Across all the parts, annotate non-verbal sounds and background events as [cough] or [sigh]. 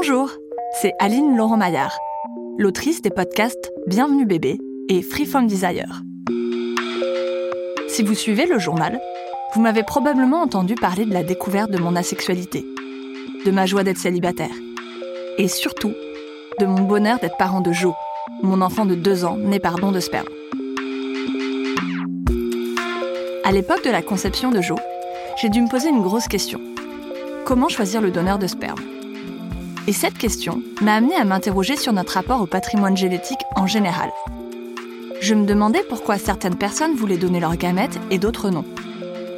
Bonjour, c'est Aline Laurent-Maillard, l'autrice des podcasts Bienvenue bébé et Freeform Desire. Si vous suivez le journal, vous m'avez probablement entendu parler de la découverte de mon asexualité, de ma joie d'être célibataire, et surtout de mon bonheur d'être parent de Jo, mon enfant de deux ans né par don de sperme. À l'époque de la conception de Jo, j'ai dû me poser une grosse question. Comment choisir le donneur de sperme? Et cette question m'a amené à m'interroger sur notre rapport au patrimoine génétique en général. Je me demandais pourquoi certaines personnes voulaient donner leurs gamètes et d'autres non.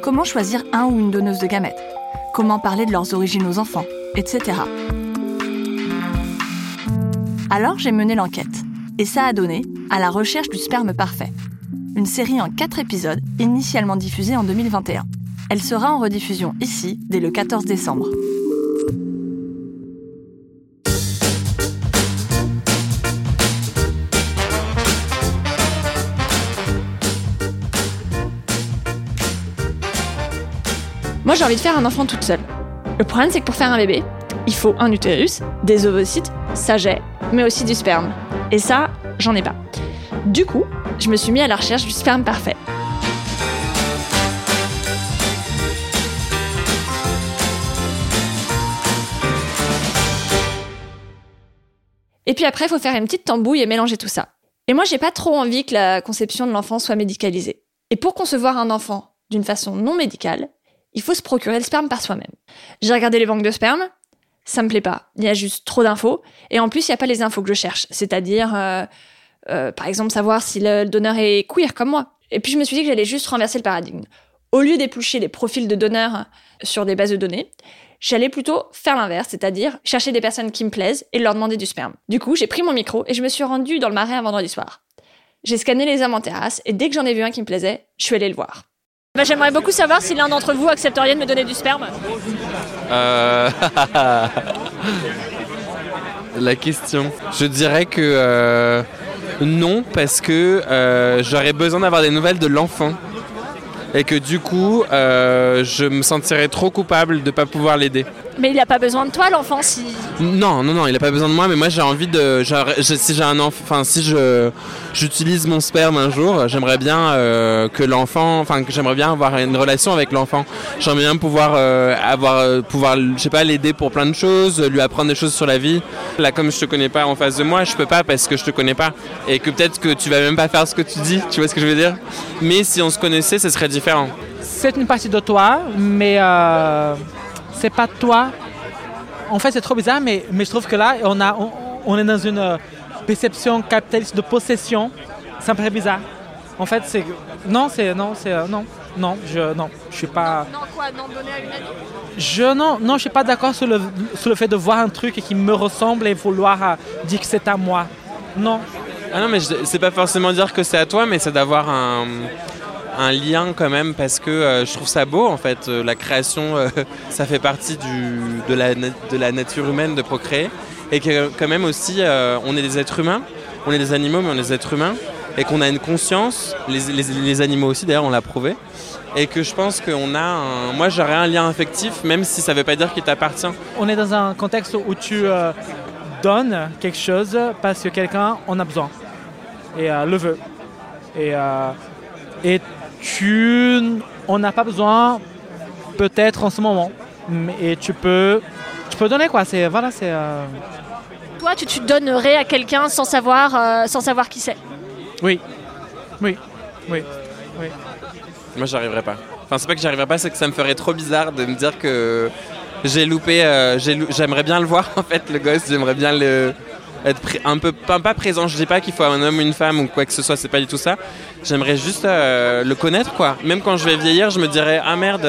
Comment choisir un ou une donneuse de gamètes? Comment parler de leurs origines aux enfants Etc. Alors j'ai mené l'enquête. Et ça a donné à la recherche du sperme parfait. Une série en quatre épisodes, initialement diffusée en 2021. Elle sera en rediffusion ici dès le 14 décembre. Moi, j'ai envie de faire un enfant toute seule. Le problème, c'est que pour faire un bébé, il faut un utérus, des ovocytes, ça j'ai, mais aussi du sperme. Et ça, j'en ai pas. Du coup, je me suis mis à la recherche du sperme parfait. Et puis après, il faut faire une petite tambouille et mélanger tout ça. Et moi, j'ai pas trop envie que la conception de l'enfant soit médicalisée. Et pour concevoir un enfant d'une façon non médicale, il faut se procurer le sperme par soi-même. J'ai regardé les banques de sperme, ça me plaît pas. Il y a juste trop d'infos. Et en plus, il n'y a pas les infos que je cherche. C'est-à-dire, euh, euh, par exemple, savoir si le donneur est queer comme moi. Et puis, je me suis dit que j'allais juste renverser le paradigme. Au lieu d'éplucher les profils de donneurs sur des bases de données, j'allais plutôt faire l'inverse, c'est-à-dire chercher des personnes qui me plaisent et leur demander du sperme. Du coup, j'ai pris mon micro et je me suis rendue dans le marais un vendredi soir. J'ai scanné les hommes en terrasse et dès que j'en ai vu un qui me plaisait, je suis allée le voir. Bah, J'aimerais beaucoup savoir si l'un d'entre vous accepterait de me donner du sperme. Euh... [laughs] La question. Je dirais que euh, non, parce que euh, j'aurais besoin d'avoir des nouvelles de l'enfant. Et que du coup, je me sentirais trop coupable de ne pas pouvoir l'aider. Mais il n'a pas besoin de toi, l'enfant, si. Non, non, non, il n'a pas besoin de moi, mais moi j'ai envie de. genre, je- si j'ai un enfant, enfin, si je j'utilise mon sperme un jour, j'aimerais bien euh, que l'enfant, enfin, que j'aimerais bien avoir une relation avec l'enfant. J'aimerais bien pouvoir euh, avoir, euh, pouvoir, je sais pas, l'aider pour plein de choses, lui apprendre des choses sur la vie. Là, comme je te connais pas en face de moi, je peux pas parce que je te connais pas, et que peut-être que tu vas même pas faire ce que tu dis. Tu vois ce que je veux dire? Mais si on se connaissait, ce serait différent. c'est une partie de toi, mais euh, c'est pas toi. En fait, c'est trop bizarre, mais, mais je trouve que là, on, a, on, on est dans une euh, perception capitaliste de possession. C'est un peu bizarre. En fait, c'est non, c'est non, c'est euh, non, non, je non, je suis pas. Non, quoi Non, donner à une amie? Je non, non, je suis pas d'accord sur le, sur le fait de voir un truc qui me ressemble et vouloir euh, dire que c'est à moi. Non, Ah non, mais c'est pas forcément dire que c'est à toi, mais c'est d'avoir un, un lien quand même, parce que euh, je trouve ça beau en fait. Euh, la création, euh, [laughs] ça fait partie de, la, nature humaine de procréer. Et que quand même aussi, on est des êtres humains, on est des animaux, mais on est des êtres humains. Et qu'on a une conscience, les, animaux aussi d'ailleurs, on l'a prouvé. Et que je pense qu'on a un. Moi j'aurais un lien affectif, même si ça veut pas dire qu'il t'appartient. on est dans un contexte où tu donnes quelque chose parce que quelqu'un en a besoin et le veut. Et tu en as pas besoin peut-être en ce moment. Mais- Et tu peux, tu peux donner quoi. C'est voilà, c'est. euh, Toi, tu te donnerais à quelqu'un sans savoir, euh, sans savoir qui c'est? oui, oui, oui. Moi, j'arriverais pas. Enfin, c'est pas que j'arriverais pas, c'est que ça me ferait trop bizarre de me dire que j'ai loupé. euh, J'aimerais bien le voir, [laughs] en fait, le gosse. J'aimerais bien le, être un peu pas, pas, présent. Je dis pas qu'il faut un homme ou une femme ou quoi que ce soit, c'est pas du tout ça. J'aimerais juste euh, le connaître quoi. Même quand je vais vieillir, je me dirais ah merde,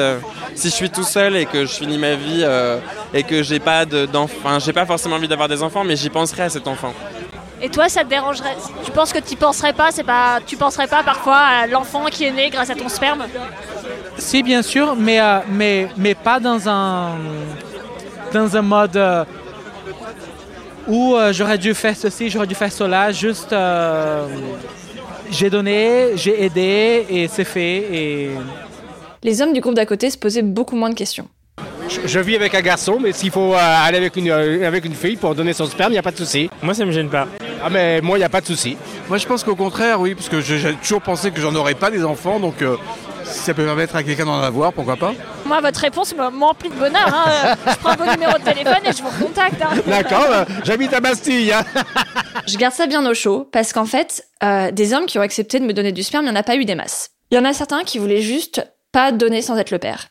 si je suis tout seul et que je finis ma vie et que j'ai pas d'enfants, j'ai pas forcément envie d'avoir des enfants, mais j'y penserai à cet enfant. Et toi, ça te dérangerait Tu penses que tu penserais pas C'est pas Tu penserais pas parfois à l'enfant qui est né grâce à ton sperme? Si, bien sûr, mais, euh, mais, mais pas dans un, dans un mode euh, où euh, j'aurais dû faire ceci, j'aurais dû faire cela. Juste, j'ai donné, j'ai aidé et c'est fait. Et... Les hommes du groupe d'à côté se posaient beaucoup moins de questions. Je, vis avec un garçon, mais s'il faut aller avec une, avec une fille pour donner son sperme, il n'y a pas de souci. Moi, ça me gêne pas. Ah mais moi, il n'y a pas de souci. Moi, je pense qu'au contraire, oui, parce que j'ai toujours pensé que j'en aurais pas des enfants, donc euh, si ça peut permettre à quelqu'un d'en avoir, pourquoi pas Moi, votre réponse m'emplit de bonheur. Hein. je prends vos numéros de téléphone et je vous contacte. Hein. D'accord, euh, j'habite à Bastille. Hein. [laughs] je garde ça bien au chaud, parce qu'en fait, euh, des hommes qui ont accepté de me donner du sperme, il n'y en a pas eu des masses. Il y en a certains qui voulaient juste pas donner sans être le père.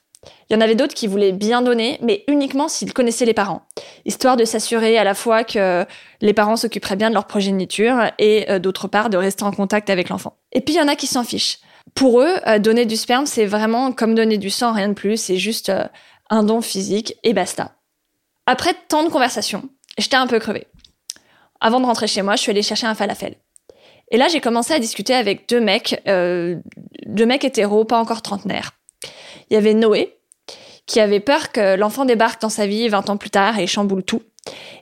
Il y en avait d'autres qui voulaient bien donner, mais uniquement s'ils connaissaient les parents, histoire de s'assurer à la fois que les parents s'occuperaient bien de leur progéniture et euh, d'autre part de rester en contact avec l'enfant. Et puis il y en a qui s'en fichent. Pour eux, euh, donner du sperme, c'est vraiment comme donner du sang, rien de plus, c'est juste euh, un don physique et basta. Après tant de conversations, j'étais un peu crevée. Avant de rentrer chez moi, je suis allée chercher un falafel. Et là, j'ai commencé à discuter avec deux mecs, deux mecs hétéros, pas encore trentenaires. Il y avait Noé, qui avait peur que l'enfant débarque dans sa vie 20 ans plus tard et chamboule tout.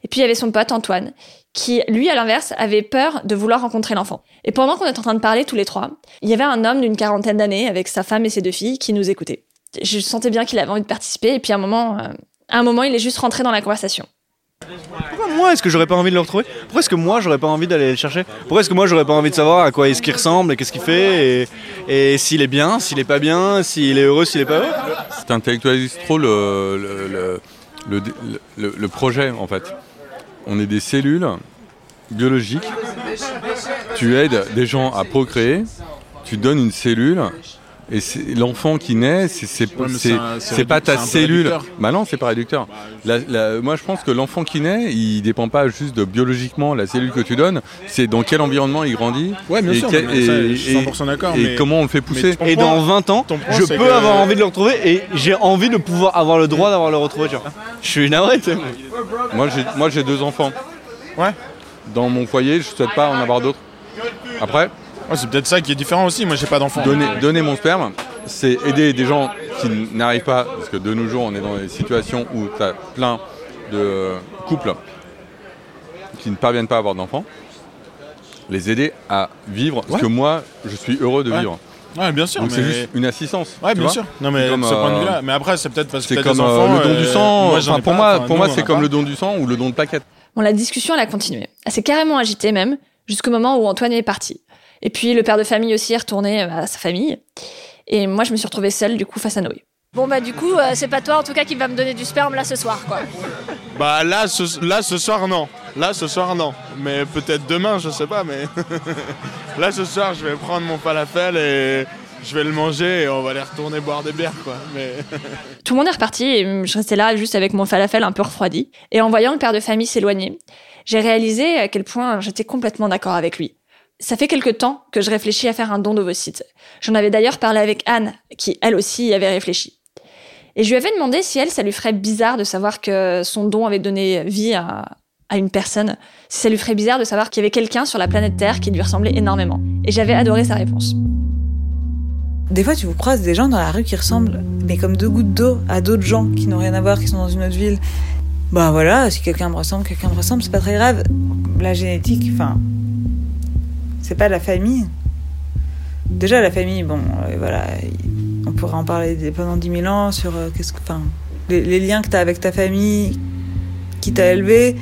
Et puis il y avait son pote Antoine, qui, lui, à l'inverse, avait peur de vouloir rencontrer l'enfant. Et pendant qu'on était en train de parler tous les trois, il y avait un homme d'une quarantaine d'années avec sa femme et ses deux filles qui nous écoutaient. Je sentais bien qu'il avait envie de participer, et puis à un moment, euh, à un moment, il est juste rentré dans la conversation. Pourquoi moi est-ce que j'aurais pas envie de le retrouver? Pourquoi est-ce que moi j'aurais pas envie d'aller le chercher? Pourquoi est-ce que moi j'aurais pas envie de savoir à quoi est-ce qu'il ressemble et qu'est-ce qu'il fait et, s'il est bien, s'il est pas bien, s'il est heureux, s'il est pas heureux? C'est intellectualise trop le, le, le, projet en fait. On est des cellules biologiques. Tu aides des gens à procréer, tu donnes une cellule et l'enfant qui naît, c'est pas ta cellule. Bah non, c'est pas réducteur. moi, je pense que l'enfant qui naît, il dépend pas juste de biologiquement la cellule que tu donnes. C'est dans quel environnement il grandit. Ouais, bien et, sûr. je suis 100% d'accord. Et comment on le fait pousser. Et dans 20 ans, je peux avoir envie de le retrouver et j'ai envie de pouvoir avoir le droit d'avoir le retrouvé. Je suis navré. Moi, j'ai deux enfants. Ouais. Dans mon foyer, je souhaite pas en avoir d'autres. Après, c'est peut-être ça qui est différent aussi. Moi, j'ai pas d'enfant. Donner, donner mon sperme, c'est aider des gens qui n'arrivent pas, parce que de nos jours, on est dans des situations où tu as plein de couples qui ne parviennent pas à avoir d'enfants, les aider à vivre ce que moi, je suis heureux de vivre. Ouais, bien sûr. Donc c'est juste une assistance. Ouais, bien sûr. Non, mais comme, ce point de vue-là. Euh, mais après, c'est peut-être parce que c'est comme des enfants, euh, le don du sang. Moi, pour moi, pour moi, c'est comme le don du sang ou le don de plaquettes. Bon, la discussion, elle a continué. Elle s'est carrément agitée même, jusqu'au moment où Antoine est parti. Et puis le père de famille aussi est retourné euh, à sa famille. Et moi, je me suis retrouvée seule du coup face à Noé. Bon bah du coup, euh, c'est pas toi en tout cas qui va me donner du sperme là ce soir quoi. Bah là ce, là ce soir non. Là ce soir non. Mais peut-être demain, je sais pas mais [laughs] là ce soir, je vais prendre mon falafel et je vais le manger et on va aller retourner boire des bières quoi. Mais [laughs] Tout le monde est reparti et je restais là juste avec mon falafel un peu refroidi et en voyant le père de famille s'éloigner, j'ai réalisé à quel point j'étais complètement d'accord avec lui. Ça fait quelque temps que je réfléchis à faire un don d'ovocytes. J'en avais d'ailleurs parlé avec Anne, qui elle aussi y avait réfléchi. Et je lui avais demandé si elle, ça lui ferait bizarre de savoir que son don avait donné vie à, une personne, si ça lui ferait bizarre de savoir qu'il y avait quelqu'un sur la planète Terre qui lui ressemblait énormément. Et j'avais adoré sa réponse. Des fois, tu vous croises des gens dans la rue qui ressemblent, mais comme deux gouttes d'eau, à d'autres gens qui n'ont rien à voir, qui sont dans une autre ville. Bah voilà, si quelqu'un me ressemble, quelqu'un me ressemble, c'est pas très grave. La génétique, enfin, c'est pas la famille. Déjà, la famille, bon, euh, voilà, on pourrait en parler pendant 10 000 ans sur euh, qu'est-ce que, les, liens que tu as avec ta famille, qui t'a élevé,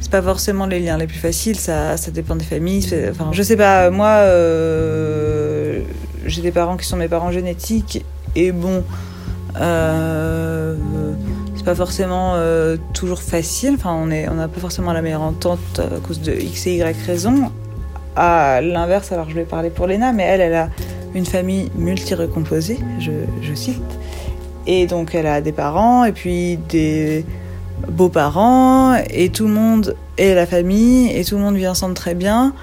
c'est pas forcément les liens les plus faciles, ça, ça dépend des familles. Enfin, je sais pas, moi, euh, j'ai des parents qui sont mes parents génétiques, et bon, c'est pas forcément toujours facile. Enfin, on n'a on pas forcément la meilleure entente à cause de X et Y raisons. À l'inverse, alors je vais parler pour Léna, mais elle, elle a une famille multi-recomposée, je, cite. Et donc elle a des parents et puis des, beaux-parents et tout le monde est la famille et tout le monde vit ensemble très bien.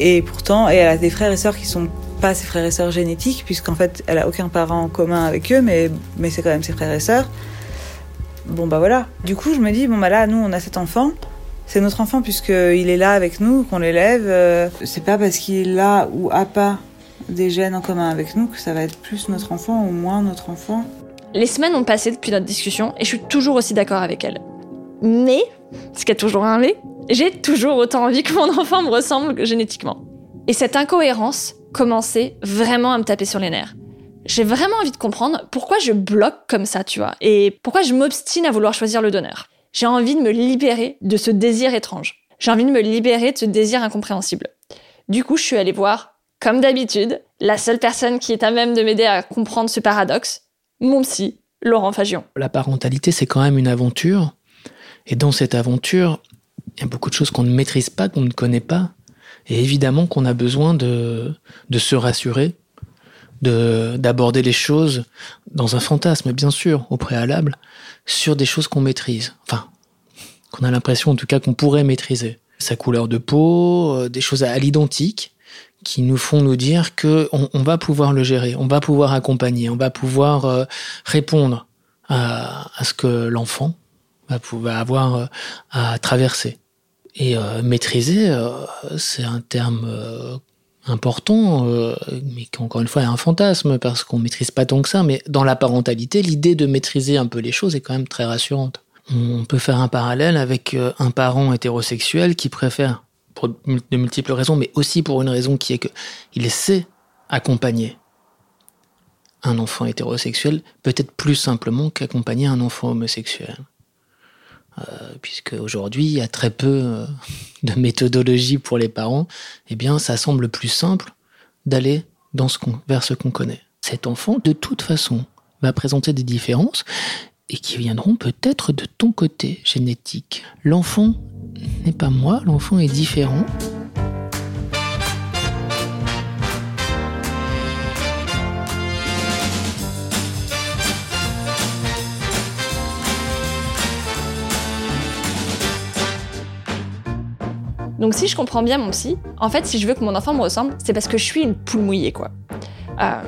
Et pourtant, et elle a des frères et sœurs qui sont pas ses frères et sœurs génétiques, puisqu'en fait, elle a aucun parent en commun avec eux, mais, mais c'est quand même ses frères et sœurs. Bon, bah voilà. Du coup, je me dis, bon, bah là, nous, on a cet enfant. C'est notre enfant, puisqu'il est là avec nous, qu'on l'élève. Euh, c'est pas parce qu'il est là ou a pas des gènes en commun avec nous que ça va être plus notre enfant ou moins notre enfant. Les semaines ont passé depuis notre discussion et je suis toujours aussi d'accord avec elle. Mais, ce qui a toujours un mais, j'ai toujours autant envie que mon enfant me ressemble génétiquement. Et cette incohérence commençait vraiment à me taper sur les nerfs. J'ai vraiment envie de comprendre pourquoi je bloque comme ça, tu vois, et pourquoi je m'obstine à vouloir choisir le donneur. J'ai envie de me libérer de ce désir étrange. J'ai envie de me libérer de ce désir incompréhensible. Du coup, je suis allée voir, comme d'habitude, la seule personne qui est à même de m'aider à comprendre ce paradoxe, mon psy, Laurent Fagion. La parentalité, c'est quand même une aventure. Et dans cette aventure, il y a beaucoup de choses qu'on ne maîtrise pas, qu'on ne connaît pas. Et évidemment qu'on a besoin de, de se rassurer, de, d'aborder les choses dans un fantasme, bien sûr, au préalable, sur des choses qu'on maîtrise. Enfin, qu'on a l'impression en tout cas qu'on pourrait maîtriser. Sa couleur de peau, euh, des choses à l'identique qui nous font nous dire que on, va pouvoir le gérer, on va pouvoir accompagner, on va pouvoir euh, répondre à, ce que l'enfant va pouvoir avoir euh, à traverser. Et maîtriser, c'est un terme euh, important, mais qui encore une fois est un fantasme parce qu'on maîtrise pas tant que ça. Mais dans la parentalité, l'idée de maîtriser un peu les choses est quand même très rassurante. On peut faire un parallèle avec un parent hétérosexuel qui préfère, pour de multiples raisons, mais aussi pour une raison qui est que il sait accompagner un enfant hétérosexuel peut-être plus simplement qu'accompagner un enfant homosexuel. Euh, puisque aujourd'hui il y a très peu euh, [laughs] de méthodologie pour les parents, eh bien ça semble plus simple d'aller dans ce vers ce qu'on connaît. Cet enfant, de toute façon, va présenter des différences et qui viendront peut-être de ton côté génétique. L'enfant n'est pas moi, l'enfant est différent. Donc si je comprends bien mon psy, en fait, si je veux que mon enfant me ressemble, c'est parce que je suis une poule mouillée, quoi. Euh,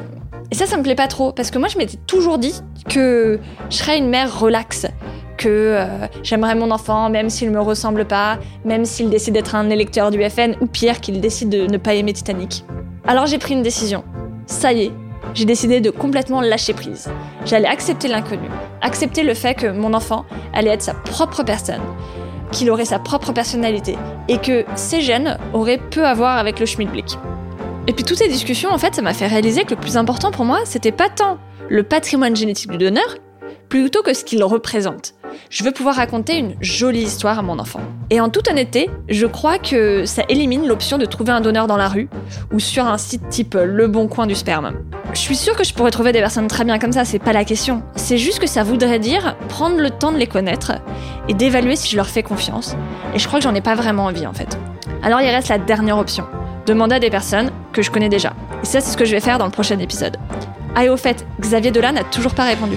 et ça, ça me plaît pas trop, parce que moi, je m'étais toujours dit que je serais une mère relaxe, que euh, j'aimerais mon enfant, même s'il me ressemble pas, même s'il décide d'être un électeur du FN, ou pire, qu'il décide de ne pas aimer Titanic. Alors j'ai pris une décision. Ça y est, j'ai décidé de complètement lâcher prise. J'allais accepter l'inconnu, accepter le fait que mon enfant allait être sa propre personne, qu'il aurait sa propre personnalité et que ses gènes auraient peu à voir avec le schmilblick. Et puis toutes ces discussions, en fait, ça m'a fait réaliser que le plus important pour moi, c'était pas tant le patrimoine génétique du donneur, plutôt que ce qu'il représente. Je veux pouvoir raconter une jolie histoire à mon enfant. Et en toute honnêteté, je crois que ça élimine l'option de trouver un donneur dans la rue ou sur un site type Le Bon Coin du sperme. Je suis sûre que je pourrais trouver des personnes très bien comme ça, c'est pas la question. C'est juste que ça voudrait dire prendre le temps de les connaître et d'évaluer si je leur fais confiance. Et je crois que j'en ai pas vraiment envie en fait. Alors il reste la dernière option. Demander à des personnes que je connais déjà. Et ça, c'est ce que je vais faire dans le prochain épisode. Ah au fait, Xavier Dolan n'a toujours pas répondu.